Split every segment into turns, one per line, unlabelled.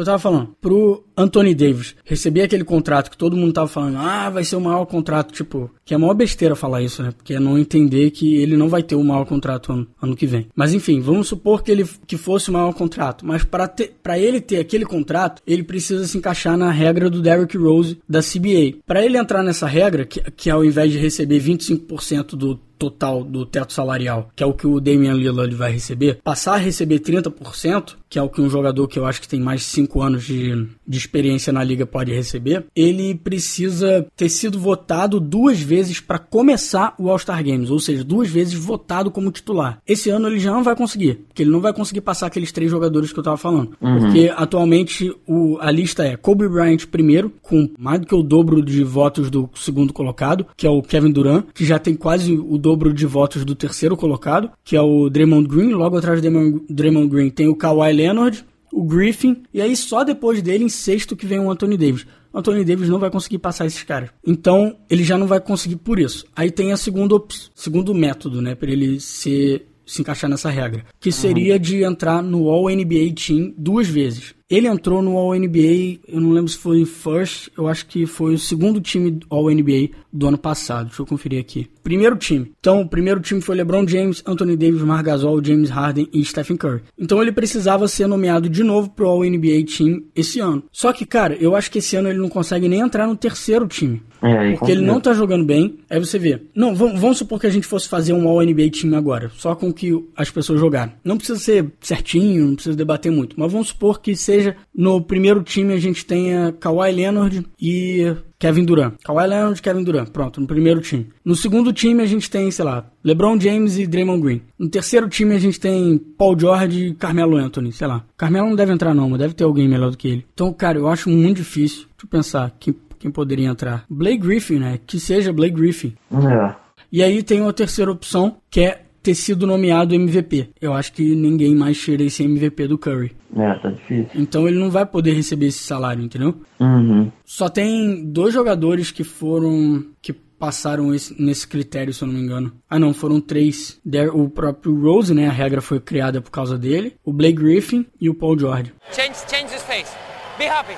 eu tava falando, pro Anthony Davis receber aquele contrato que todo mundo tava falando, ah, vai ser o maior contrato, tipo, que é a maior besteira falar isso, né? Porque é não entender que ele não vai ter o maior contrato ano, ano que vem. Mas enfim, vamos supor que ele que fosse o maior contrato, mas para ele ter aquele contrato, ele precisa se encaixar na regra do Derrick Rose da CBA. Para ele entrar nessa regra, que, que ao invés de receber 25% do total do teto salarial, que é o que o Damian Lillard vai receber, passar a receber 30%, que é o que um jogador que eu acho que tem mais de 5 anos de, de experiência na liga pode receber, ele precisa ter sido votado duas vezes para começar o All-Star Games, ou seja, duas vezes votado como titular. Esse ano ele já não vai conseguir, porque ele não vai conseguir passar aqueles três jogadores que eu tava falando. Uhum. Porque atualmente o, a lista é Kobe Bryant primeiro, com mais do que o dobro de votos do segundo colocado, que é o Kevin Durant, que já tem quase o dobro de votos do terceiro colocado, que é o Draymond Green. Logo atrás do Draymond, Draymond Green tem o Kawhi Leonard, o Griffin, e aí só depois dele, em sexto, que vem o Anthony Davis. O Anthony Davis não vai conseguir passar esses caras. Então, ele já não vai conseguir por isso. Aí tem a segunda segundo método, né, para ele ser se encaixar nessa regra, que seria de entrar no All NBA Team duas vezes. Ele entrou no All NBA, eu não lembro se foi first, eu acho que foi o segundo time All NBA do ano passado. Deixa eu conferir aqui. Primeiro time. Então, o primeiro time foi LeBron James, Anthony Davis, Marc Gasol, James Harden e Stephen Curry. Então, ele precisava ser nomeado de novo pro All NBA Team esse ano. Só que, cara, eu acho que esse ano ele não consegue nem entrar no terceiro time. É, porque ele não tá jogando bem. Aí você vê. Não, vamos, vamos supor que a gente fosse fazer um All NBA time agora, só com que as pessoas jogaram. Não precisa ser certinho, não precisa debater muito, mas vamos supor que seja no primeiro time a gente tenha Kawhi Leonard e Kevin Durant. Kawhi Leonard e Kevin Durant. Pronto, no primeiro time. No segundo time a gente tem, sei lá, LeBron James e Draymond Green. No terceiro time a gente tem Paul George e Carmelo Anthony, sei lá. Carmelo não deve entrar não, mas deve ter alguém melhor do que ele. Então, cara, eu acho muito difícil. Deixa eu pensar, quem, quem poderia entrar? Blake Griffin, né? Que seja Blake Griffin. É. E aí tem uma terceira opção, que é ter sido nomeado MVP. Eu acho que ninguém mais tira esse MVP do Curry.
É, tá difícil.
Então ele não vai poder receber esse salário, entendeu?
Uhum.
Só tem dois jogadores que foram. que passaram esse, nesse critério, se eu não me engano. Ah, não, foram três. O próprio Rose, né? A regra foi criada por causa dele. O Blake Griffin e o Paul George. Change, change his face. Be happy.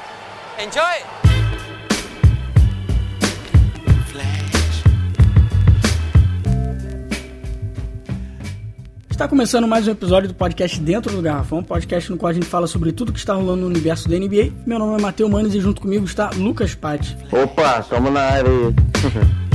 Enjoy. Está começando mais um episódio do podcast Dentro do Garrafão, podcast no qual a gente fala sobre tudo que está rolando no universo da NBA. Meu nome é Matheus Manes e junto comigo está Lucas Patti.
Opa, estamos na área.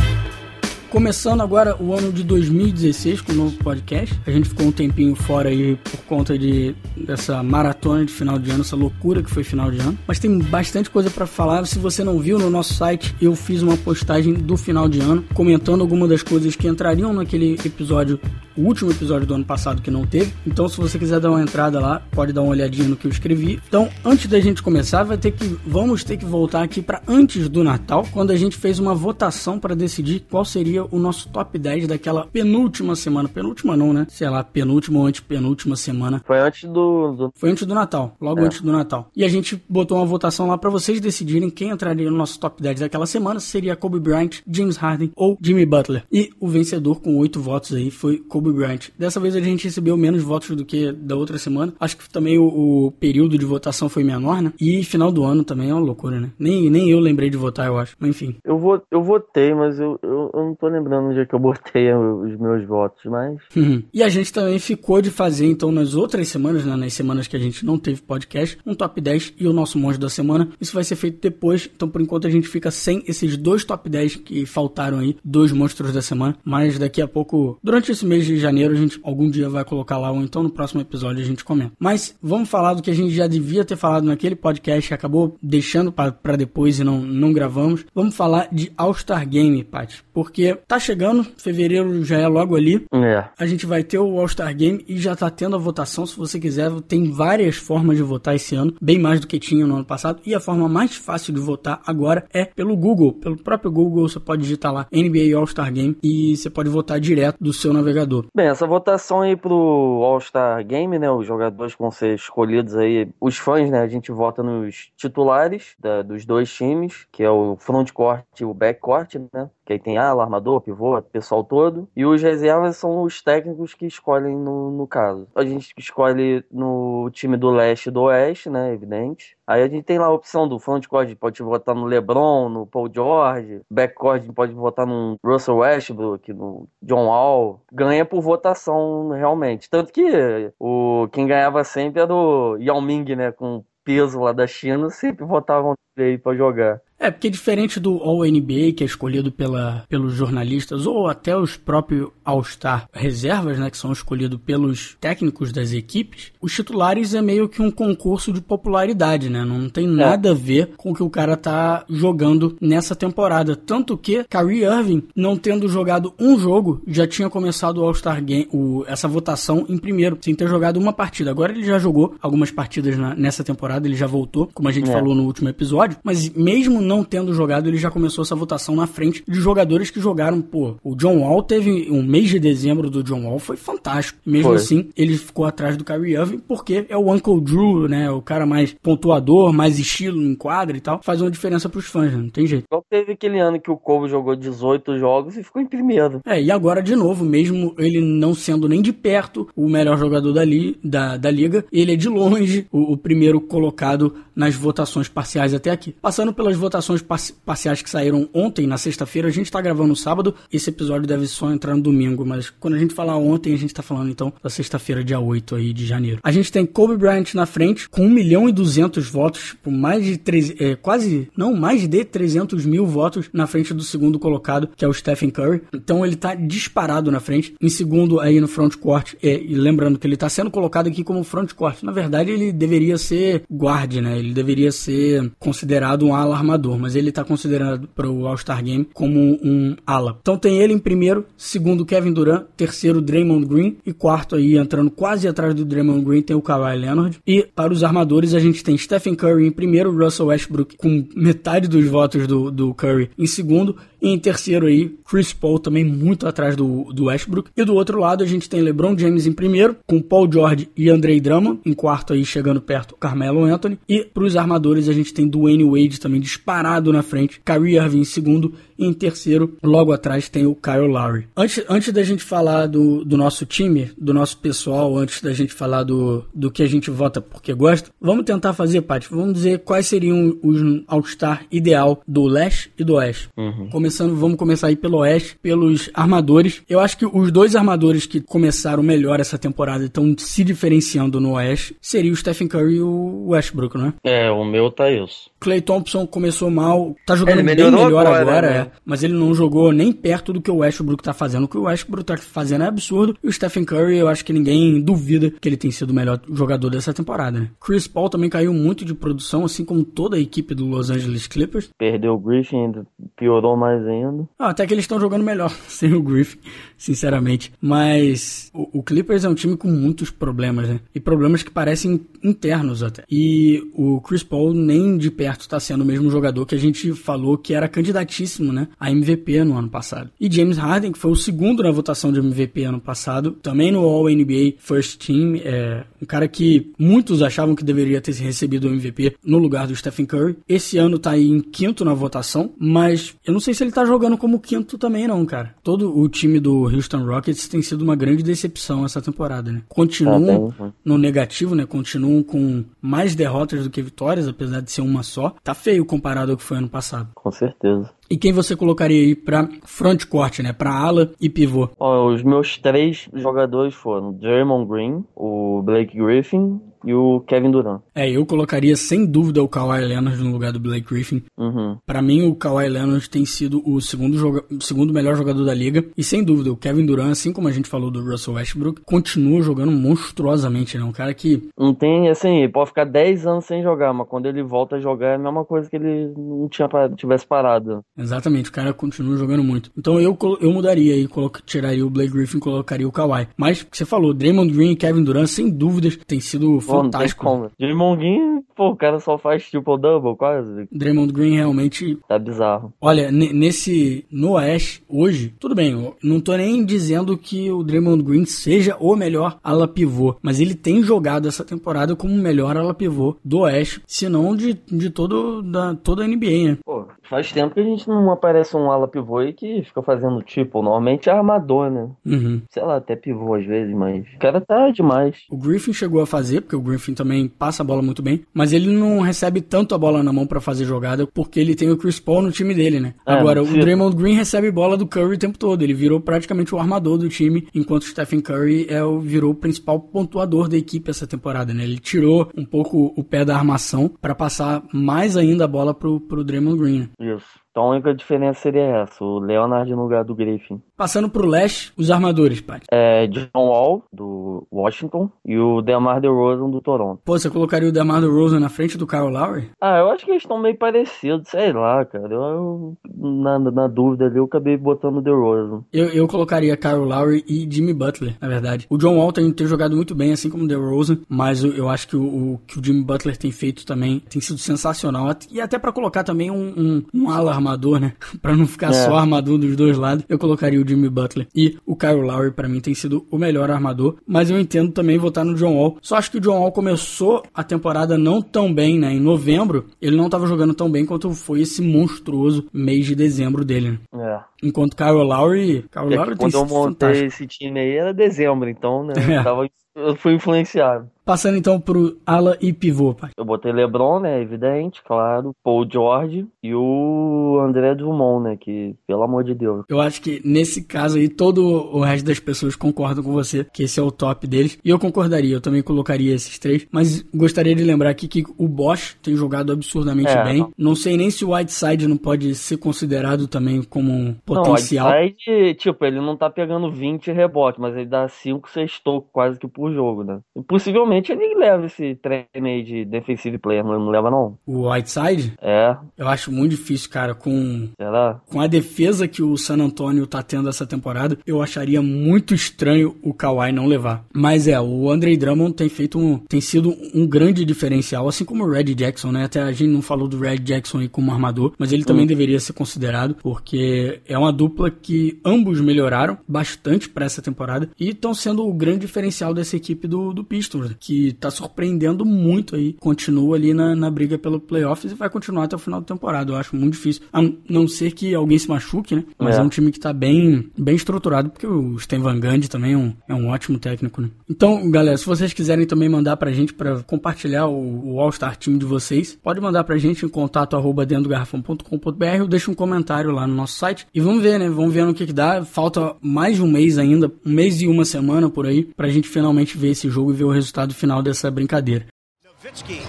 Começando agora o ano de 2016 com o novo podcast. A gente ficou um tempinho fora aí por conta de dessa maratona de final de ano, essa loucura que foi final de ano. Mas tem bastante coisa para falar. Se você não viu no nosso site, eu fiz uma postagem do final de ano comentando algumas das coisas que entrariam naquele episódio o último episódio do ano passado que não teve. Então, se você quiser dar uma entrada lá, pode dar uma olhadinha no que eu escrevi. Então, antes da gente começar, vai ter que vamos ter que voltar aqui para antes do Natal, quando a gente fez uma votação para decidir qual seria o nosso top 10 daquela penúltima semana. Penúltima não, né? Sei lá, penúltima ou antepenúltima semana.
Foi antes do, do...
Foi antes do Natal, logo é. antes do Natal. E a gente botou uma votação lá para vocês decidirem quem entraria no nosso top 10 daquela semana. Seria Kobe Bryant, James Harden ou Jimmy Butler. E o vencedor com oito votos aí foi Kobe Bryant. Dessa vez a gente recebeu menos votos do que da outra semana. Acho que também o, o período de votação foi menor, né? E final do ano também é uma loucura, né? Nem, nem eu lembrei de votar, eu acho. Mas enfim.
Eu, vou, eu votei, mas eu, eu, eu não tô lembrando onde é que eu botei os meus votos, mas.
Uhum. E a gente também ficou de fazer, então, nas outras semanas, né, nas semanas que a gente não teve podcast, um top 10 e o nosso monge da semana. Isso vai ser feito depois, então por enquanto a gente fica sem esses dois top 10 que faltaram aí, dois monstros da semana. Mas daqui a pouco, durante esse mês de janeiro, a gente algum dia vai colocar lá, ou então no próximo episódio a gente comenta. Mas vamos falar do que a gente já devia ter falado naquele podcast, acabou deixando para depois e não, não gravamos. Vamos falar de All-Star Game, Paty. Porque tá chegando, fevereiro já é logo ali.
É.
A gente vai ter o All-Star Game e já tá tendo a votação. Se você quiser, tem várias formas de votar esse ano, bem mais do que tinha no ano passado. E a forma mais fácil de votar agora é pelo Google. Pelo próprio Google, você pode digitar lá NBA All-Star Game e você pode votar direto do seu navegador.
Bem, essa votação aí pro All-Star Game, né? Os jogadores vão ser escolhidos aí, os fãs, né? A gente vota nos titulares da, dos dois times, que é o frontcourt e o backcourt, né? Que aí tem ala, armador, pivô, pessoal todo. E os reservas são os técnicos que escolhem no, no caso. A gente escolhe no time do leste e do oeste, né? Evidente. Aí a gente tem lá a opção do frontcourt, pode votar no LeBron, no Paul George, backcourt pode votar no Russell Westbrook, no John Wall. Ganha por votação realmente. Tanto que o quem ganhava sempre era o Yao Ming, né, com peso lá da China, sempre votavam aí para jogar.
É, porque diferente do All-NBA, que é escolhido pela, pelos jornalistas, ou até os próprios All-Star reservas, né, que são escolhidos pelos técnicos das equipes, os titulares é meio que um concurso de popularidade, né? Não tem é. nada a ver com o que o cara tá jogando nessa temporada. Tanto que Kyrie Irving, não tendo jogado um jogo, já tinha começado o All-Star Game, o, essa votação em primeiro, sem ter jogado uma partida. Agora ele já jogou algumas partidas na, nessa temporada, ele já voltou, como a gente é. falou no último episódio, mas mesmo não tendo jogado, ele já começou essa votação na frente de jogadores que jogaram. Pô, o John Wall teve um mês de dezembro do John Wall, foi fantástico. Mesmo foi. assim, ele ficou atrás do Kyrie Irving porque é o Uncle Drew, né? O cara mais pontuador, mais estilo em quadra e tal. Faz uma diferença pros fãs, né? Não tem jeito.
Só teve aquele ano que o Kobe jogou 18 jogos e ficou em primeiro.
É, e agora de novo, mesmo ele não sendo nem de perto o melhor jogador da, li, da, da liga, ele é de longe o, o primeiro colocado nas votações parciais até Passando pelas votações parciais que saíram ontem, na sexta-feira, a gente está gravando no sábado, esse episódio deve só entrar no domingo, mas quando a gente falar ontem, a gente está falando então da sexta-feira, dia 8 aí de janeiro. A gente tem Kobe Bryant na frente, com 1 milhão e 200 votos, tipo, mais de 3, é, quase, não, mais de 300 mil votos na frente do segundo colocado, que é o Stephen Curry. Então ele está disparado na frente. Em segundo, aí no front court, é, e lembrando que ele está sendo colocado aqui como front court. Na verdade, ele deveria ser guard, né? Ele deveria ser considerado um ala armador, mas ele está considerado para o All-Star Game como um ala. Então tem ele em primeiro, segundo Kevin Durant, terceiro Draymond Green e quarto aí entrando quase atrás do Draymond Green tem o Kawhi Leonard. E para os armadores a gente tem Stephen Curry em primeiro, Russell Westbrook com metade dos votos do, do Curry em segundo e em terceiro aí, Chris Paul também muito atrás do, do Westbrook. E do outro lado a gente tem LeBron James em primeiro, com Paul George e Andre Drummond. Em quarto aí, chegando perto, Carmelo Anthony. E para os armadores a gente tem Dwayne Wade também disparado na frente. Kyrie Irving em segundo. E em terceiro, logo atrás, tem o Kyle Lowry. Antes, antes da gente falar do, do nosso time, do nosso pessoal, antes da gente falar do, do que a gente vota porque gosta, vamos tentar fazer, Paty. Vamos dizer quais seriam os All-Star ideal do leste e do oeste. Uhum. Começando, vamos começar aí pelo oeste, pelos armadores. Eu acho que os dois armadores que começaram melhor essa temporada e estão se diferenciando no oeste seria o Stephen Curry e o Westbrook, né?
É, o meu tá isso.
Clay Thompson começou mal, tá jogando bem melhor agora, agora né? é, mas ele não jogou nem perto do que o Westbrook tá fazendo. O que o Westbrook tá fazendo é absurdo. E o Stephen Curry, eu acho que ninguém duvida que ele tem sido o melhor jogador dessa temporada, né? Chris Paul também caiu muito de produção, assim como toda a equipe do Los Angeles Clippers.
Perdeu o Griffin, piorou mais ainda.
Ah, até que eles estão jogando melhor sem o Griffin, sinceramente. Mas o, o Clippers é um time com muitos problemas, né? E problemas que parecem internos até. E o Chris Paul nem de perto está sendo o mesmo jogador que a gente falou que era candidatíssimo, né, a MVP no ano passado. E James Harden, que foi o segundo na votação de MVP ano passado, também no All NBA First Team, é um cara que muitos achavam que deveria ter recebido o MVP no lugar do Stephen Curry. Esse ano tá aí em quinto na votação, mas eu não sei se ele tá jogando como quinto também não, cara. Todo o time do Houston Rockets tem sido uma grande decepção essa temporada, né? Continuam tá no negativo, né? Continuam com mais derrotas do que vitórias, apesar de ser uma só tá feio comparado ao que foi ano passado.
Com certeza.
E quem você colocaria aí pra frontcourt, né? Pra ala e pivô?
Ó, os meus três jogadores foram Draymond Green, o Blake Griffin e o Kevin Durant.
É, eu colocaria sem dúvida o Kawhi Leonard no lugar do Blake Griffin. Uhum. Para mim, o Kawhi Leonard tem sido o segundo, joga segundo melhor jogador da liga. E sem dúvida, o Kevin Durant, assim como a gente falou do Russell Westbrook, continua jogando monstruosamente, né? Um cara que.
Não tem, assim, pode ficar 10 anos sem jogar, mas quando ele volta a jogar é a mesma coisa que ele não tinha tivesse parado.
Exatamente, o cara continua jogando muito. Então eu, eu mudaria aí, tiraria o Blake Griffin e colocaria o Kawhi. Mas, você falou, Draymond Green e Kevin Durant, sem dúvidas, tem sido fantástico.
Draymond Green Pô, o cara só faz triple-double quase.
Draymond Green realmente.
Tá bizarro.
Olha, nesse. No Oeste, hoje, tudo bem, não tô nem dizendo que o Draymond Green seja o melhor ala pivô, mas ele tem jogado essa temporada como o melhor ala pivô do Oeste, se não de, de todo, da, toda a NBA, né?
Pô, faz tempo que a gente não aparece um ala pivô aí que fica fazendo tipo, normalmente é armador, né?
Uhum.
Sei lá, até pivô às vezes, mas o cara tá demais.
O Griffin chegou a fazer, porque o Griffin também passa a bola muito bem, mas ele não recebe tanto a bola na mão para fazer jogada, porque ele tem o Chris Paul no time dele, né? É, Agora, o Draymond Green recebe bola do Curry o tempo todo, ele virou praticamente o armador do time, enquanto o Stephen Curry é o, virou o principal pontuador da equipe essa temporada, né? Ele tirou um pouco o pé da armação para passar mais ainda a bola pro, pro Draymond Green.
Isso. Então a única diferença seria essa, o Leonard no lugar do Griffin.
Passando pro leste, os armadores, pai.
É John Wall, do Washington, e o DeMar DeRozan, do Toronto.
Pô, você colocaria o DeMar DeRozan na frente do Kyle Lowry?
Ah, eu acho que eles estão meio parecidos, sei lá, cara. Eu, eu na, na, dúvida ali, eu acabei botando o DeRozan.
Eu, eu colocaria Kyle Lowry e Jimmy Butler, na verdade. O John Wall tem, tem jogado muito bem, assim como o DeRozan, mas eu, eu acho que o, o, que o Jimmy Butler tem feito também tem sido sensacional. E até para colocar também um, um, um ala armador, né? pra não ficar é. só armador dos dois lados, eu colocaria o Jimmy Butler. E o Kyle Lowry, para mim, tem sido o melhor armador. Mas eu entendo também votar no John Wall. Só acho que o John Wall começou a temporada não tão bem, né? Em novembro, ele não tava jogando tão bem quanto foi esse monstruoso mês de dezembro dele,
né? É.
Enquanto Kyle Lowry. Kyle
é
Lowry
quando eu montei
fantástico.
esse time aí era dezembro, então, né? É. Tava, eu fui influenciado.
Passando então pro ala e pivô, pai.
Eu botei LeBron, né? Evidente, claro. Paul George e o André Drummond, né? Que, pelo amor de Deus.
Eu acho que nesse caso aí, todo o resto das pessoas concordam com você que esse é o top deles. E eu concordaria, eu também colocaria esses três. Mas gostaria de lembrar aqui que o Bosch tem jogado absurdamente é, bem. Não. não sei nem se o Whiteside não pode ser considerado também como um potencial.
Não, Whiteside, tipo, ele não tá pegando 20 rebotes, mas ele dá 5, 6 tocos quase que por jogo, né? Possivelmente Geralmente ele leva esse treino aí de defensive player, não leva não.
O Whiteside?
É.
Eu acho muito difícil, cara, com
Será?
com a defesa que o San Antonio tá tendo essa temporada, eu acharia muito estranho o Kawhi não levar. Mas é, o Andre Drummond tem feito um, tem sido um grande diferencial, assim como o Red Jackson, né? Até a gente não falou do Red Jackson aí como armador, mas ele também hum. deveria ser considerado, porque é uma dupla que ambos melhoraram bastante para essa temporada e estão sendo o grande diferencial dessa equipe do, do Pistons, que tá surpreendendo muito aí. Continua ali na, na briga pelo playoffs e vai continuar até o final da temporada. Eu acho muito difícil. A não ser que alguém se machuque, né? Mas é, é um time que tá bem, bem estruturado, porque o Stan Van Gundy também é um, é um ótimo técnico, né? Então, galera, se vocês quiserem também mandar pra gente para compartilhar o, o All-Star Team de vocês, pode mandar pra gente em contato arroba dentro do garrafão.com.br ou deixa um comentário lá no nosso site e vamos ver, né? Vamos ver no que, que dá. Falta mais de um mês ainda, um mês e uma semana por aí, pra gente finalmente ver esse jogo e ver o resultado final dessa brincadeira. Nowitzki,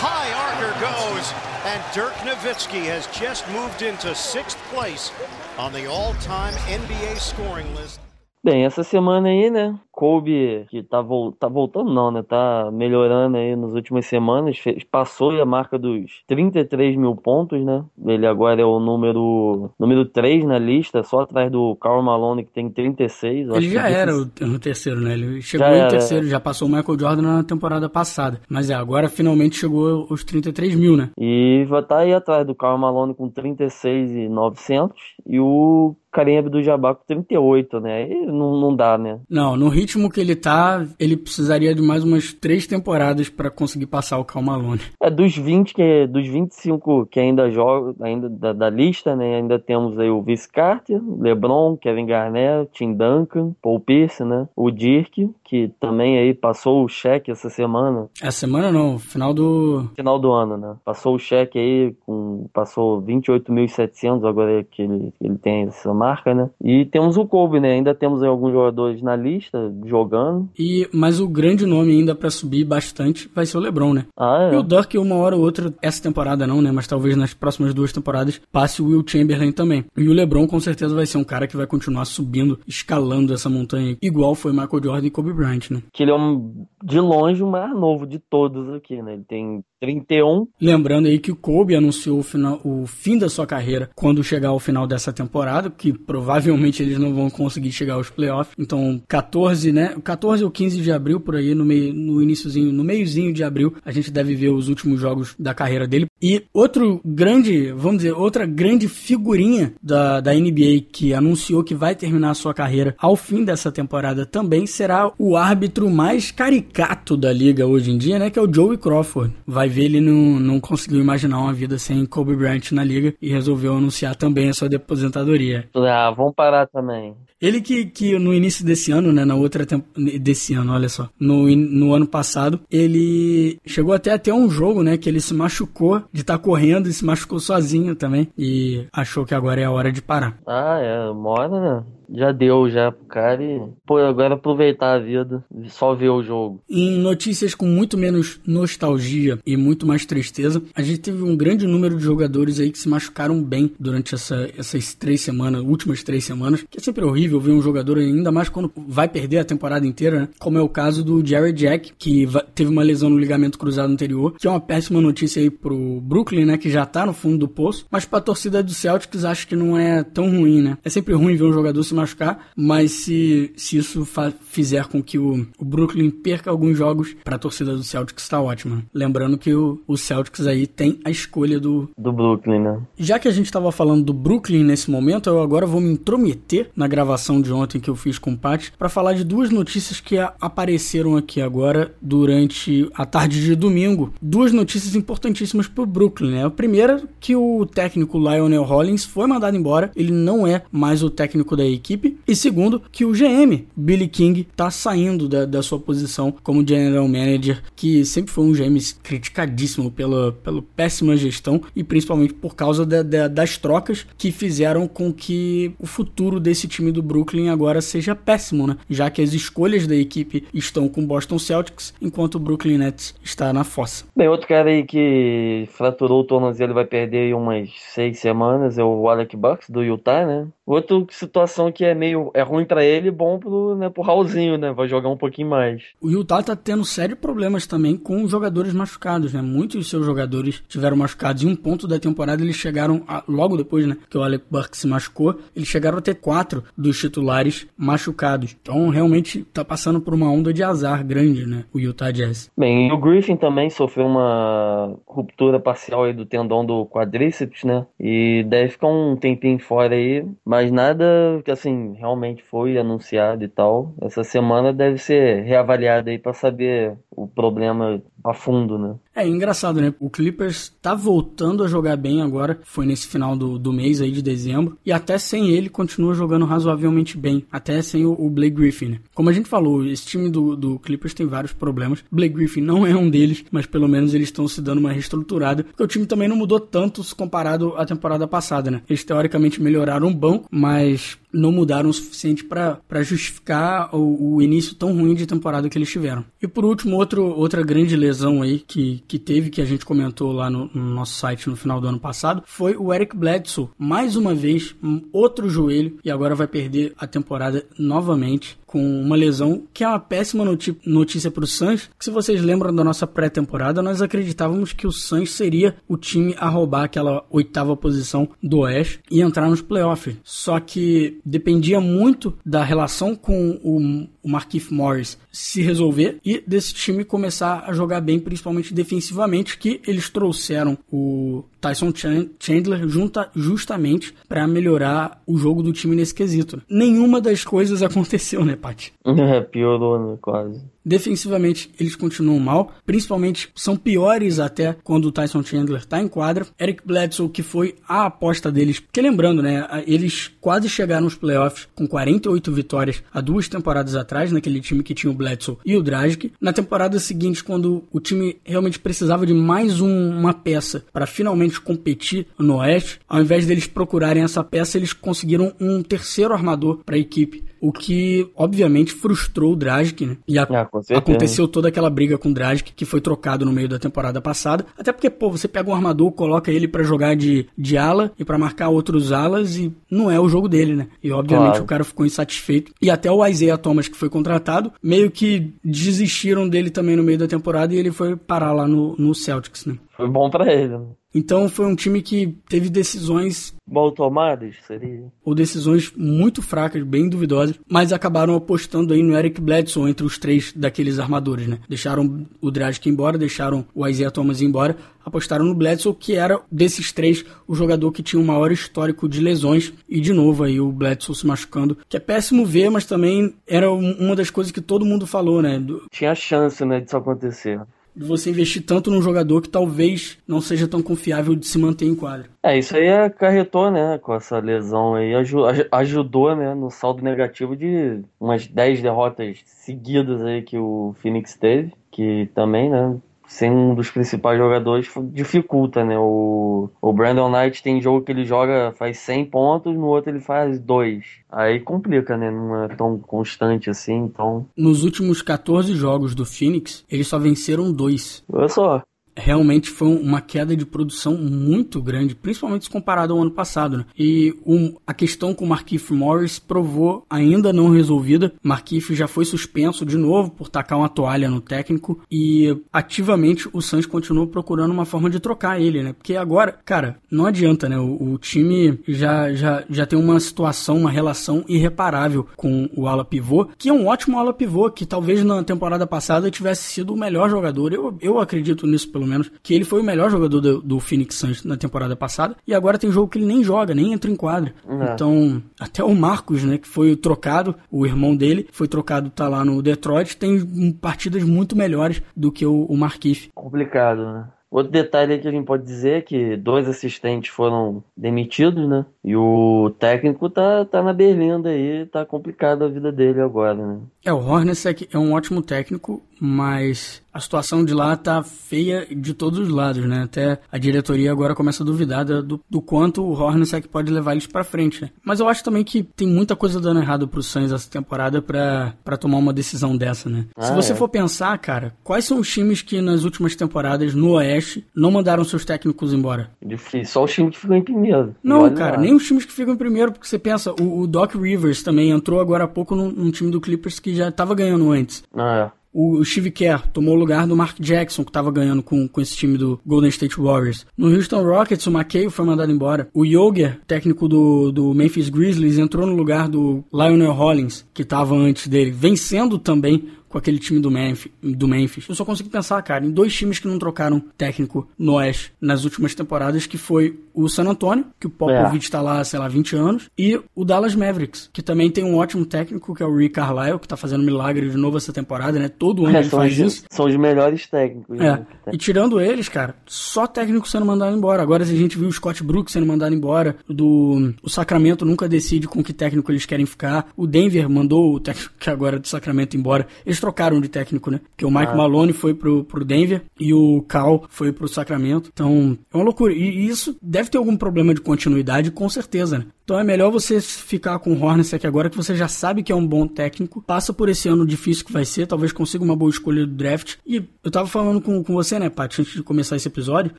high archer goes, and Dirk Nowitzki has just moved into sixth place
on the all-time NBA scoring list. Bem, essa semana aí, né? Kobe, que tá, vo tá voltando, não, né? Tá melhorando aí nas últimas semanas. Fez, passou a marca dos 33 mil pontos, né? Ele agora é o número, número 3 na lista, só atrás do Karl Malone, que tem 36.
Ele já era o, o, terceiro, né? Ele chegou já em era, terceiro, é. já passou o Michael Jordan na temporada passada. Mas é, agora finalmente chegou os 33 mil, né?
E vai estar tá aí atrás do Karl Malone com 36,900 e o Kareem Abdul-Jabbar com 38, né? E não, não dá, né?
Não, no Rio ritmo que ele tá, ele precisaria de mais umas três temporadas para conseguir passar o Cal Malone.
É, dos 20, que, dos 25 que ainda jogam, ainda da, da, lista, né? Ainda temos aí o Vince Carter, LeBron, Kevin Garnett, Tim Duncan, Paul Pierce, né? O Dirk, que também aí passou o cheque essa semana.
Essa semana não, final do...
Final do ano, né? Passou o cheque aí, com, passou 28.700 agora que ele, ele tem essa marca, né? E temos o Kobe, né? Ainda temos aí alguns jogadores na lista, jogando.
E, mas o grande nome ainda para subir bastante vai ser o LeBron, né?
Ah, é.
E o Dirk, uma hora ou outra, essa temporada não, né? Mas talvez nas próximas duas temporadas passe o Will Chamberlain também. E o LeBron com certeza vai ser um cara que vai continuar subindo, escalando essa montanha, igual foi Michael Jordan e Kobe Bryant, né?
Que ele é um, de longe o mais novo de todos aqui, né? Ele tem 31.
Lembrando aí que o Kobe anunciou o, final, o fim da sua carreira quando chegar ao final dessa temporada, que provavelmente eles não vão conseguir chegar aos playoffs. Então, 14, né? 14 ou 15 de abril por aí, no meio, no iníciozinho, no meiozinho de abril, a gente deve ver os últimos jogos da carreira dele. E outro grande, vamos dizer, outra grande figurinha da, da NBA que anunciou que vai terminar a sua carreira ao fim dessa temporada também será o árbitro mais caricato da liga hoje em dia, né? Que é o Joey Crawford. Vai ver, ele não, não conseguiu imaginar uma vida sem Kobe Bryant na liga e resolveu anunciar também a sua aposentadoria.
Ah, vamos parar também.
Ele que, que no início desse ano, né, na outra desse ano, olha só, no, no ano passado, ele chegou até a ter um jogo, né, que ele se machucou de estar tá correndo e se machucou sozinho também e achou que agora é a hora de parar.
Ah, é, mora, né? Já deu já pro cara e, pô, agora aproveitar a vida, só ver o jogo.
Em notícias com muito menos nostalgia e muito mais tristeza, a gente teve um grande número de jogadores aí que se machucaram bem durante essa, essas três semanas, últimas três semanas, que é sempre horrível ver um jogador ainda mais quando vai perder a temporada inteira, né? Como é o caso do Jared Jack, que teve uma lesão no ligamento cruzado anterior, que é uma péssima notícia aí pro Brooklyn, né, que já tá no fundo do poço, mas pra torcida do Celtics acho que não é tão ruim, né? É sempre ruim ver um jogador se machucar, mas se, se isso fizer com que o, o Brooklyn perca alguns jogos, para a torcida do Celtics está ótimo. Lembrando que o, o Celtics aí tem a escolha do...
Do Brooklyn, né?
Já que a gente estava falando do Brooklyn nesse momento, eu agora vou me intrometer na gravação de ontem que eu fiz com o Pat para falar de duas notícias que apareceram aqui agora durante a tarde de domingo. Duas notícias importantíssimas para o Brooklyn, né? A primeira, que o técnico Lionel Hollins foi mandado embora, ele não é mais o técnico da equipe equipe. E segundo, que o GM, Billy King, está saindo da, da, sua posição como General Manager, que sempre foi um GM criticadíssimo pela, pela péssima gestão e principalmente por causa da, da, das trocas que fizeram com que o futuro desse time do Brooklyn agora seja péssimo, né? Já que as escolhas da equipe estão com o Boston Celtics, enquanto o Brooklyn Nets está na fossa.
Bem, outro cara aí que fraturou o tornozelo vai perder umas seis semanas é o Alec Bucks do Utah, né? Outra situação que é meio é ruim para ele, bom pro, né, pro Raulzinho, né? Vai jogar um pouquinho mais.
O Utah tá tendo sérios problemas também com jogadores machucados, né? Muitos de seus jogadores tiveram machucados. Em um ponto da temporada eles chegaram, a, logo depois, né, que o Alec Burke se machucou, eles chegaram a ter quatro dos titulares machucados. Então realmente tá passando por uma onda de azar grande, né? O Utah Jazz.
Bem, e o Griffin também sofreu uma ruptura parcial aí do tendão do quadríceps, né? E deve ficar um tempinho fora aí, mas nada que assim realmente foi anunciado e tal. Essa semana deve ser reavaliada aí para saber o problema a fundo, né?
É engraçado, né? O Clippers tá voltando a jogar bem agora, foi nesse final do, do mês aí de dezembro, e até sem ele continua jogando razoavelmente bem, até sem o, o Blake Griffin, né? Como a gente falou, esse time do, do Clippers tem vários problemas. Blake Griffin não é um deles, mas pelo menos eles estão se dando uma reestruturada, porque o time também não mudou tanto comparado à temporada passada, né? Eles teoricamente melhoraram o banco, mas não mudaram o suficiente para justificar o, o, início tão ruim de temporada que eles tiveram. E por último, outro, outra grande lesão aí que, que teve, que a gente comentou lá no, no nosso site no final do ano passado, foi o Eric Bledsoe. Mais uma vez, um outro joelho, e agora vai perder a temporada novamente com uma lesão, que é uma péssima notícia para o Suns. Se vocês lembram da nossa pré-temporada, nós acreditávamos que o Suns seria o time a roubar aquela oitava posição do Oeste e entrar nos playoffs. Só que dependia muito da relação com o, o Markif Morris se resolver e desse time começar a jogar bem, principalmente defensivamente, que eles trouxeram o Tyson Chandler junta justamente para melhorar o jogo do time nesse quesito. Nenhuma das coisas aconteceu, né, Paty?
É, piorou, né, quase.
Defensivamente, eles continuam mal, principalmente são piores até quando o Tyson Chandler está em quadra. Eric Bledsoe, que foi a aposta deles, porque lembrando, né, eles quase chegaram nos playoffs com 48 vitórias há duas temporadas atrás, naquele time que tinha o Bledsoe e o Dragic. Na temporada seguinte, quando o time realmente precisava de mais um, uma peça para finalmente competir no Oeste, ao invés deles procurarem essa peça, eles conseguiram um terceiro armador para a equipe o que obviamente frustrou o Dragic, né? E a,
Ah,
aconteceu toda aquela briga com o Dragic, que foi trocado no meio da temporada passada. Até porque, pô, você pega um armador, coloca ele pra jogar de, de ala e pra marcar outros alas e não é o jogo dele, né? E obviamente
Claro.
o cara ficou insatisfeito. E até o Isaiah Thomas, que foi contratado, meio que desistiram dele também no meio da temporada e ele foi parar lá no, no Celtics, né?
Foi bom pra ele. né?
Então foi um time que teve decisões
Mal tomadas, seria.
ou decisões muito fracas, bem duvidosas, mas acabaram apostando aí no Eric Bledsoe entre os três daqueles armadores, né? Deixaram o Dragic embora, deixaram o Isaiah Thomas embora, apostaram no Bledsoe, que era desses três o jogador que tinha o maior histórico de lesões e de novo aí o Bledsoe se machucando, que é péssimo ver, mas também era um- uma das coisas que todo mundo falou, né? Do-
Tinha chance, né, disso acontecer.
De você investir tanto num jogador que talvez não seja tão confiável de se manter em quadra.
É, isso aí acarretou, né, com essa lesão aí, aju- aj- ajudou, né, no saldo negativo de umas 10 derrotas seguidas aí que o Phoenix teve, que também, né, sem um dos principais jogadores dificulta, né, o, o Brandon Knight tem jogo que ele joga, faz 100 pontos, no outro ele faz 2, aí complica, né, não é tão constante assim, então,
Nos últimos 14 jogos do Phoenix, eles só venceram dois.
olha só,
realmente foi uma queda de produção muito grande, principalmente comparado ao ano passado. Né? E um- a questão com o Markieff Morris provou ainda não resolvida. Markieff já foi suspenso de novo por tacar uma toalha no técnico e ativamente o Suns continuou procurando uma forma de trocar ele, né? Porque agora, cara, não adianta, né? O, o time já, já, já tem uma situação, uma relação irreparável com o ala pivô, que é um ótimo ala pivô, que talvez na temporada passada tivesse sido o melhor jogador. Eu, eu acredito nisso, pelo menos, que ele foi o melhor jogador do, do Phoenix Suns na temporada passada. E agora tem jogo que ele nem joga, nem entra em quadra.
É.
Então, até o Marcos, né, que foi trocado, o irmão dele, foi trocado, tá lá no Detroit, tem partidas muito melhores do que o, o Markieff.
complicado, né? Outro detalhe que a gente pode dizer é que dois assistentes foram demitidos, né? E o técnico tá, tá na berlinda aí, tá complicado a vida dele agora, né?
É, o Hornacek é um ótimo técnico, mas a situação de lá tá feia de todos os lados, né? Até a diretoria agora começa a duvidar da- do, do quanto o Hornacek pode levar eles pra frente, né? Mas eu acho também que tem muita coisa dando errado pro Suns essa temporada pra, pra tomar uma decisão dessa, né? Se
Ah,
você
é.
for pensar, cara, quais são os times que nas últimas temporadas no Oeste não mandaram seus técnicos embora?
Difícil. Só o time que ficou em primeiro.
Não,
olha
cara, nem os times que ficam em primeiro, porque você pensa, o, o Doc Rivers também entrou agora há pouco num, num time do Clippers que já tava ganhando antes.
Ah, é.
O Steve Kerr tomou o lugar do Mark Jackson, que estava ganhando com, com esse time do Golden State Warriors. No Houston Rockets, o McKay foi mandado embora. O Yoger, técnico do, do Memphis Grizzlies, entrou no lugar do Lionel Hollins, que estava antes dele, vencendo também com aquele time do Memphis, do Memphis. Eu só consigo pensar, cara, em dois times que não trocaram técnico no Oeste nas últimas temporadas, que foi o San Antonio, que o Popovich está lá, sei lá, 20 anos, e o Dallas Mavericks, que também tem um ótimo técnico, que é o Rick Carlisle, que tá fazendo milagre de novo essa temporada, né? Todo ano
É,
ele
são,
faz
os,
isso.
são os melhores técnicos.
É,
né,
e tirando eles, cara, só técnico sendo mandado embora. Agora a gente viu o Scott Brooks sendo mandado embora, do o Sacramento nunca decide com que técnico eles querem ficar. O Denver mandou o técnico que agora é do Sacramento embora. Eles trocaram de técnico, né? Porque o Mike
Ah.
Malone foi pro, pro Denver e o Cal foi pro Sacramento. Então, é uma loucura. E isso deve ter algum problema de continuidade, com certeza, né? Então é melhor você ficar com o Hornacek agora que você já sabe que é um bom técnico, passa por esse ano difícil que vai ser, talvez consiga uma boa escolha do draft. E eu tava falando com, com você, né, Paty, antes de começar esse episódio,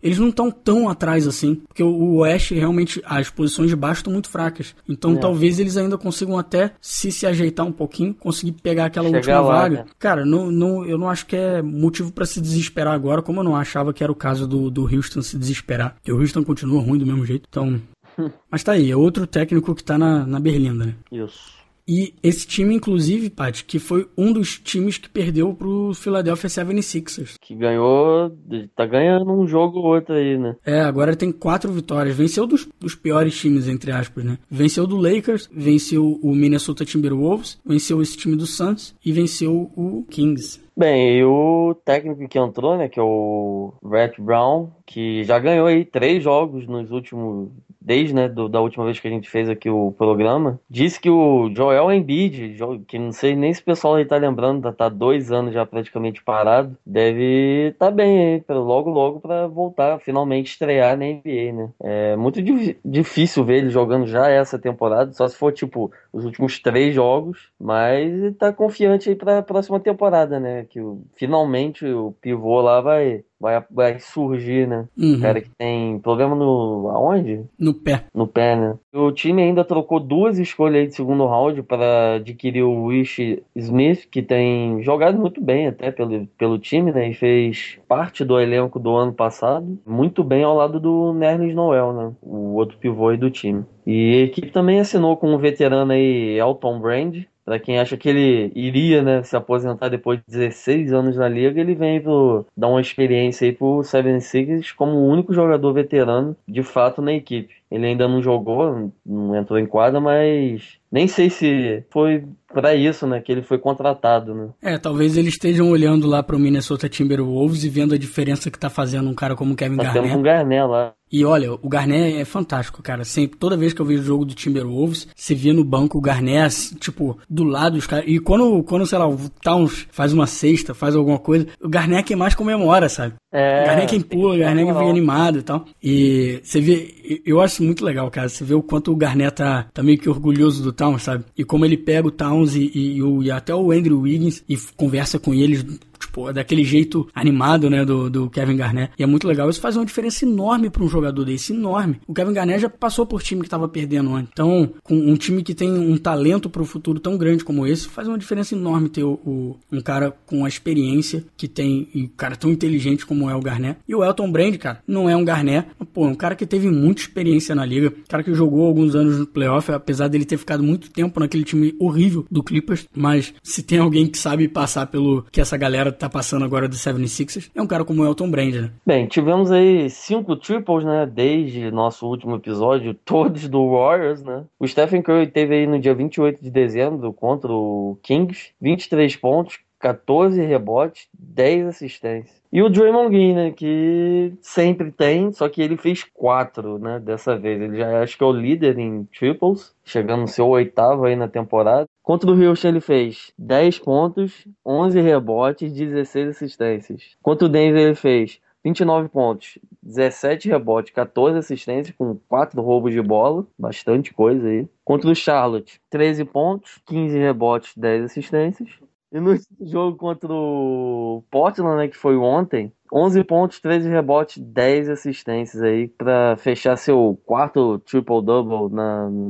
eles não estão tão atrás assim, porque o, o Oeste realmente, as posições de baixo estão muito fracas. Então
É.
talvez eles ainda consigam até, se se ajeitar um pouquinho, conseguir pegar aquela
Chegar
última
lá,
vaga.
Né?
Cara, não, não, eu não acho que é motivo pra se desesperar agora, como eu não achava que era o caso do, do Houston se desesperar. Porque o Houston continua ruim do mesmo jeito, então... Mas tá aí, é outro técnico que tá na, na berlinda, né?
Isso.
E esse time, inclusive, Paty, que foi um dos times que perdeu pro Philadelphia 76ers.
Que ganhou. Tá ganhando um jogo ou outro aí, né?
É, agora tem quatro vitórias. Venceu dos, dos piores times, entre aspas, né? Venceu do Lakers, venceu o Minnesota Timberwolves, venceu esse time do Suns e venceu o Kings.
Bem, e o técnico que entrou, né, que é o Brett Brown, que já ganhou aí três jogos nos últimos desde né, do, da última vez que a gente fez aqui o programa, disse que o Joel Embiid, que não sei nem se o pessoal aí tá lembrando, tá, tá dois anos já praticamente parado, deve estar tá bem aí, pra, logo logo para voltar, finalmente estrear na NBA, né? É muito di difícil ver ele jogando já essa temporada, só se for tipo os últimos três jogos, mas tá confiante aí pra próxima temporada, né? Que finalmente o pivô lá vai vai, vai surgir, né? Uhum. Cara que tem problema no. aonde?
No pé.
No pé, né? O time ainda trocou duas escolhas de segundo round para adquirir o Wish Smith, que tem jogado muito bem até pelo, pelo time, né? E fez parte do elenco do ano passado. Muito bem ao lado do Nerlens Noel, né? O outro pivô aí do time. E a equipe também assinou com o veterano aí Elton Brand, para quem acha que ele iria né, se aposentar depois de 16 anos na liga, ele vem pro, dar uma experiência aí pro Seven Sixers como o único jogador veterano de fato na equipe. Ele ainda não jogou, não entrou em quadra, mas nem sei se foi para isso, né, que ele foi contratado, né?
É, talvez eles estejam olhando lá para o Minnesota Timberwolves e vendo a diferença que tá fazendo um cara como Kevin
Nós
Garnett.
Temos um Garnett lá.
E olha, o Garnett é fantástico, cara. Sempre, toda vez que eu vejo o jogo do Timberwolves, você via no banco o Garnett, assim, tipo, do lado dos caras. E quando, quando, sei lá, o Towns faz uma cesta, faz alguma coisa, o Garnett é quem mais comemora, sabe? É, o Garnett é quem pula, o Garnett é quem fica animado e tal. E você vê, eu acho muito legal, cara. Você vê o quanto o Garnett tá, tá meio que orgulhoso do Towns, sabe? E como ele pega o Towns e, e, e, o, e até o Andrew Wiggins e conversa com eles tipo, daquele jeito animado, né, do, do Kevin Garnett. E é muito legal. Isso faz uma diferença enorme para um jogador desse, enorme. O Kevin Garnett já passou por time que estava perdendo antes. Então, com um time que tem um talento para o futuro tão grande como esse, faz uma diferença enorme ter o, o, um cara com a experiência que tem, e um cara tão inteligente como é o Garnett. E o Elton Brand, cara, não é um Garnett, pô, é um cara que teve muita experiência na liga, cara que jogou alguns anos no playoff, apesar dele ter ficado muito tempo naquele time horrível do Clippers, mas se tem alguém que sabe passar pelo que essa galera tá passando agora do 76ers, é um cara como o Elton Brand, né?
Bem, tivemos aí cinco triples, né, desde nosso último episódio, todos do Warriors, né? O Stephen Curry teve aí no dia 28 de dezembro contra o Kings, 23 pontos, 14 rebotes, 10 assistências. E o Draymond Green, né, que sempre tem, só que ele fez 4, né, dessa vez. Ele já acho que é o líder em triples, chegando no seu oitavo aí na temporada. Contra o Houston ele fez 10 pontos, 11 rebotes, 16 assistências. Contra o Denver ele fez 29 pontos, 17 rebotes, 14 assistências com 4 roubos de bola, bastante coisa aí. Contra o Charlotte, 13 pontos, 15 rebotes, 10 assistências. E no jogo contra o Portland, né, que foi ontem, 11 pontos, 13 rebotes, 10 assistências aí para fechar seu quarto triple-double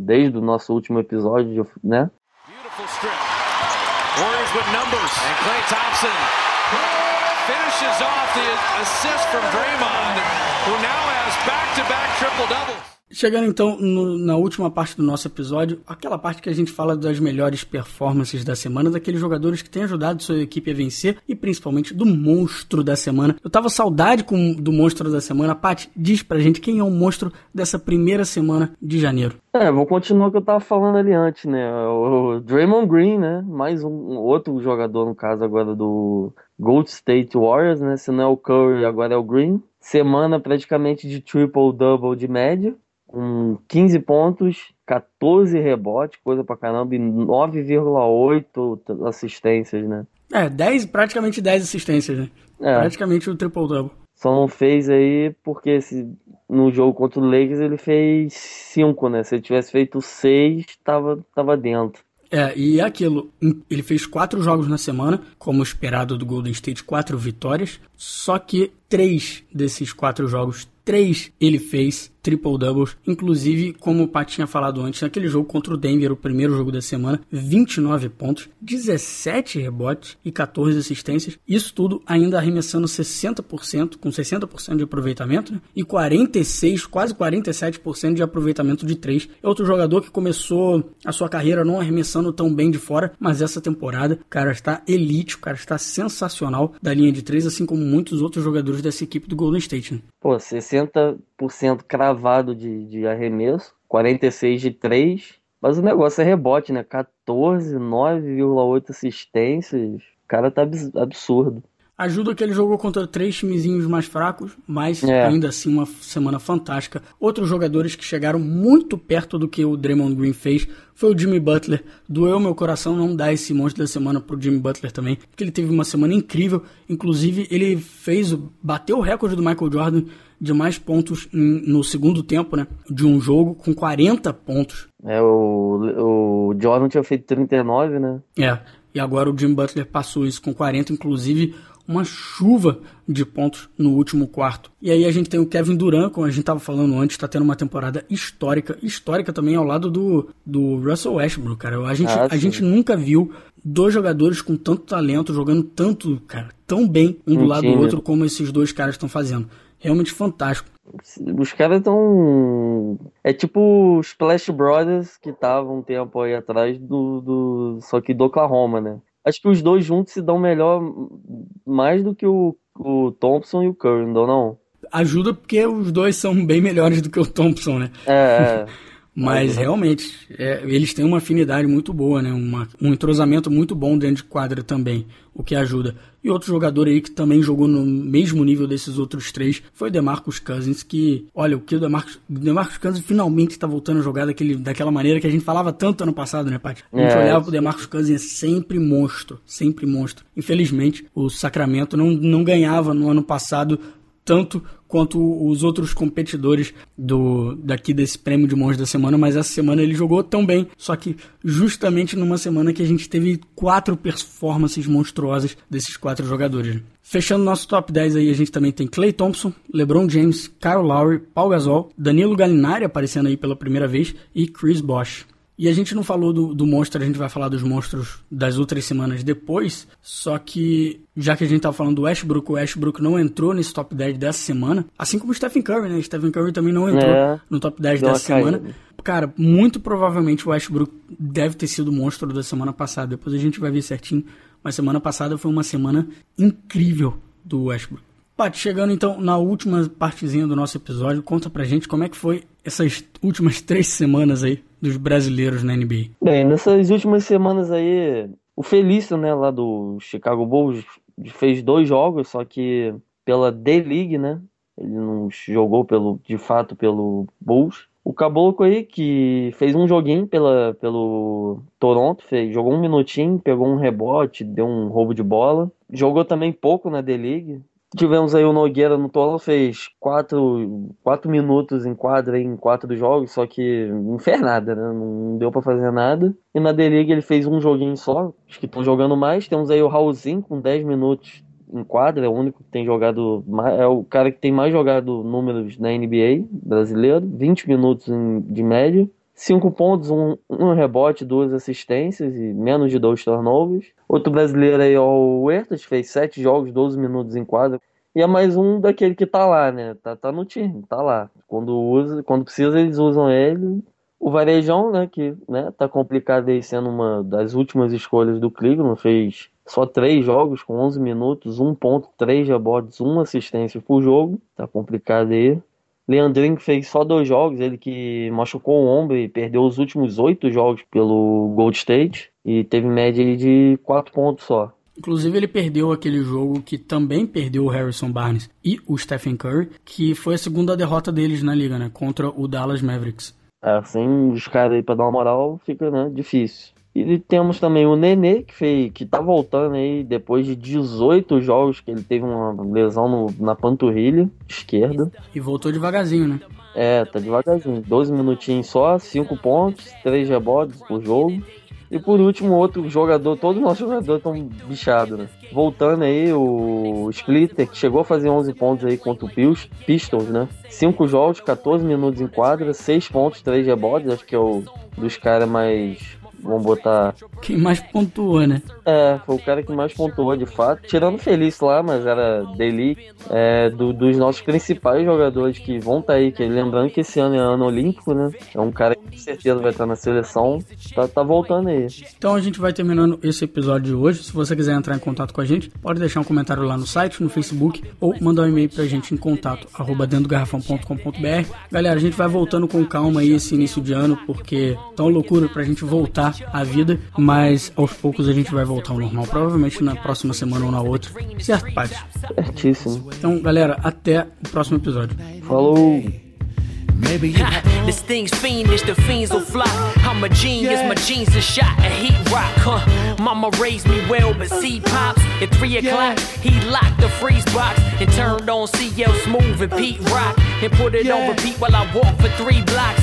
desde o nosso último episódio, né? Beautiful strip. Warriors with numbers. And Klay Thompson finishes off the assist from Draymond,
who now has back-to-back triple-doubles. Chegando então no, na última parte do nosso episódio, aquela parte que a gente fala das melhores performances da semana, daqueles jogadores que têm ajudado sua equipe a vencer e principalmente do monstro da semana. Eu tava saudade com, do monstro da semana. Paty, diz pra gente quem é o monstro dessa primeira semana de janeiro.
É, vou continuar o que eu tava falando ali antes, né? O Draymond Green, né? Mais um, um outro jogador, no caso agora do Gold State Warriors, né? Se não é o Curry, agora é o Green. Semana praticamente de triple-double de média com 15 pontos, 14 rebotes, coisa pra caramba, e 9,8 assistências, né?
É, 10, praticamente 10 assistências, né? É. Praticamente o triple-double.
Só não fez aí porque se, no jogo contra o Lakers ele fez 5, né? Se ele tivesse feito 6, tava, tava dentro.
É, e é aquilo, ele fez quatro jogos na semana, como esperado do Golden State, quatro vitórias, só que três desses quatro jogos, três ele fez triple doubles, inclusive como o Pat tinha falado antes, naquele jogo contra o Denver, o primeiro jogo da semana, 29 pontos, 17 rebotes e 14 assistências. Isso tudo ainda arremessando 60%, com 60% de aproveitamento, né? e 46, quase 47% de aproveitamento de 3. É outro jogador que começou a sua carreira não arremessando tão bem de fora, mas essa temporada o cara está elite, o cara está sensacional da linha de 3, assim como muitos outros jogadores dessa equipe do Golden State. Né?
Pô, 60% cravado de, de arremesso, 46 de 3, mas o negócio é rebote, né? 14, 9,8 assistências. cara tá absurdo.
Ajuda que ele jogou contra três timezinhos mais fracos, mas é. ainda assim uma semana fantástica. Outros jogadores que chegaram muito perto do que o Draymond Green fez foi o Jimmy Butler. Doeu meu coração não dar esse monstro da semana pro Jimmy Butler também, porque ele teve uma semana incrível. Inclusive, ele fez, bateu o recorde do Michael Jordan de mais pontos no segundo tempo, né? De um jogo com 40 pontos.
É, o, o Jordan tinha feito 39, né?
É, e agora o Jimmy Butler passou isso com 40, inclusive uma chuva de pontos no último quarto. E aí a gente tem o Kevin Durant, como a gente estava falando antes, está tendo uma temporada histórica, histórica também ao lado do, do Russell Westbrook, cara. A gente, ah, a gente nunca viu dois jogadores com tanto talento, jogando tanto, cara, tão bem um do lado do outro como esses dois caras estão fazendo. Realmente fantástico.
Os caras estão. É tipo os Splash Brothers que estavam um tempo aí atrás do, do. Só que do Oklahoma, né? Acho que os dois juntos se dão melhor mais do que o, o Thompson e o Curry, não não?
Ajuda porque os dois são bem melhores do que o Thompson, né?
É. é.
Mas realmente, é, eles têm uma afinidade muito boa, né? Uma, um entrosamento muito bom dentro de quadra também, o que ajuda. E outro jogador aí que também jogou no mesmo nível desses outros três foi o DeMarcus Cousins, que, olha, o que o DeMarcus, DeMarcus Cousins finalmente está voltando a jogar daquele, daquela maneira que a gente falava tanto ano passado, né, Paty? A gente é, olhava pro DeMarcus Cousins sempre monstro, sempre monstro. Infelizmente, o Sacramento não, não ganhava no ano passado tanto quanto os outros competidores do daqui desse prêmio de monge da semana, mas essa semana ele jogou tão bem, só que justamente numa semana que a gente teve quatro performances monstruosas desses quatro jogadores. Fechando nosso top 10 aí, a gente também tem Clay Thompson, LeBron James, Kyle Lowry, Paul Gasol, Danilo Gallinari aparecendo aí pela primeira vez e Chris Bosh. E a gente não falou do, do monstro, a gente vai falar dos monstros das outras semanas depois. Só que, já que a gente tá falando do Westbrook, o Westbrook não entrou nesse top 10 dessa semana. Assim como o Stephen Curry, né? Stephen Curry também não entrou é, no top 10 dessa semana. Cara, muito provavelmente o Westbrook deve ter sido o monstro da semana passada. Depois a gente vai ver certinho. Mas semana passada foi uma semana incrível do Westbrook. Paty, chegando então na última partezinha do nosso episódio, conta pra gente como é que foi essas últimas três semanas aí dos brasileiros na NBA.
Bem, nessas últimas semanas aí, o Felício, né, lá do Chicago Bulls, fez dois jogos, só que pela D-League, né, ele não jogou pelo, de fato pelo Bulls. O Caboclo aí, que fez um joguinho pela, pelo Toronto, fez, jogou um minutinho, pegou um rebote, deu um roubo de bola. Jogou também pouco na D-League, Tivemos aí o Nogueira no Tola, fez quatro, quatro minutos em quadra em quatro jogos, só que não fez nada, né? Não deu para fazer nada. E na D-League ele fez um joguinho só, acho que estão jogando mais. Temos aí o Raulzinho com 10 minutos em quadra, é o único que tem jogado, é o cara que tem mais jogado números na NBA brasileiro, 20 minutos de média. 5 pontos, um, um, rebote, duas assistências e menos de dois turnovers. Outro brasileiro aí, o Huertas, fez 7 jogos, 12 minutos em quadra. E é mais um daquele que tá lá, né? Tá, tá no time, tá lá. Quando usa, quando precisa, eles usam ele. O Varejão, né, que né, tá complicado aí sendo uma das últimas escolhas do Cleveland, fez só três jogos com 11 minutos, um ponto, três rebotes, uma assistência por jogo. Tá complicado aí. Leandrinho fez só dois jogos, ele que machucou o ombro e perdeu os últimos oito jogos pelo Gold State e teve média de quatro pontos só.
Inclusive ele perdeu aquele jogo que também perdeu o Harrison Barnes e o Stephen Curry, que foi a segunda derrota deles na liga, né, contra o Dallas Mavericks.
É, assim, os caras aí pra dar uma moral fica, né, difícil. E temos também o Nenê, que, fez, que tá voltando aí depois de 18 jogos que ele teve uma lesão no, na panturrilha esquerda.
E voltou devagarzinho, né?
É, tá devagarzinho. 12 minutinhos só, 5 pontos, 3 rebotes por jogo. E por último, outro jogador, todos os nossos jogadores estão bichados, né? Voltando aí, o Splitter, que chegou a fazer 11 pontos aí contra o Pistons, né? 5 jogos, 14 minutos em quadra, 6 pontos, 3 rebotes. Acho que é o dos caras mais vamos botar.
Quem mais pontuou, né?
É, foi o cara que mais pontuou de fato. Tirando Feliz lá, mas era dele, é, do, dos nossos principais jogadores que vão estar tá aí. Que, lembrando que esse ano é ano olímpico, né? É um cara que com certeza vai estar na seleção. Tá, tá voltando aí.
Então a gente vai terminando esse episódio de hoje. Se você quiser entrar em contato com a gente, pode deixar um comentário lá no site, no Facebook, ou mandar um e-mail pra gente em contato, arroba dentro do garrafão.com.br. Galera, a gente vai voltando com calma aí esse início de ano, porque tá uma loucura pra gente voltar à vida, mas aos poucos a gente vai voltar ao normal, provavelmente na próxima semana ou na outra. Certo, Paty?
Certíssimo.
Então, galera, até o próximo episódio.
Falou!
Maybe this thing's fiendish, the fiends will fly. I'm a genius, my jeans are shot a heat rock, huh? Mama raised me well, but see pops at three o'clock. He locked the freeze box and turned on CL Smooth and Pete Rock and put it on repeat while I walk for three blocks.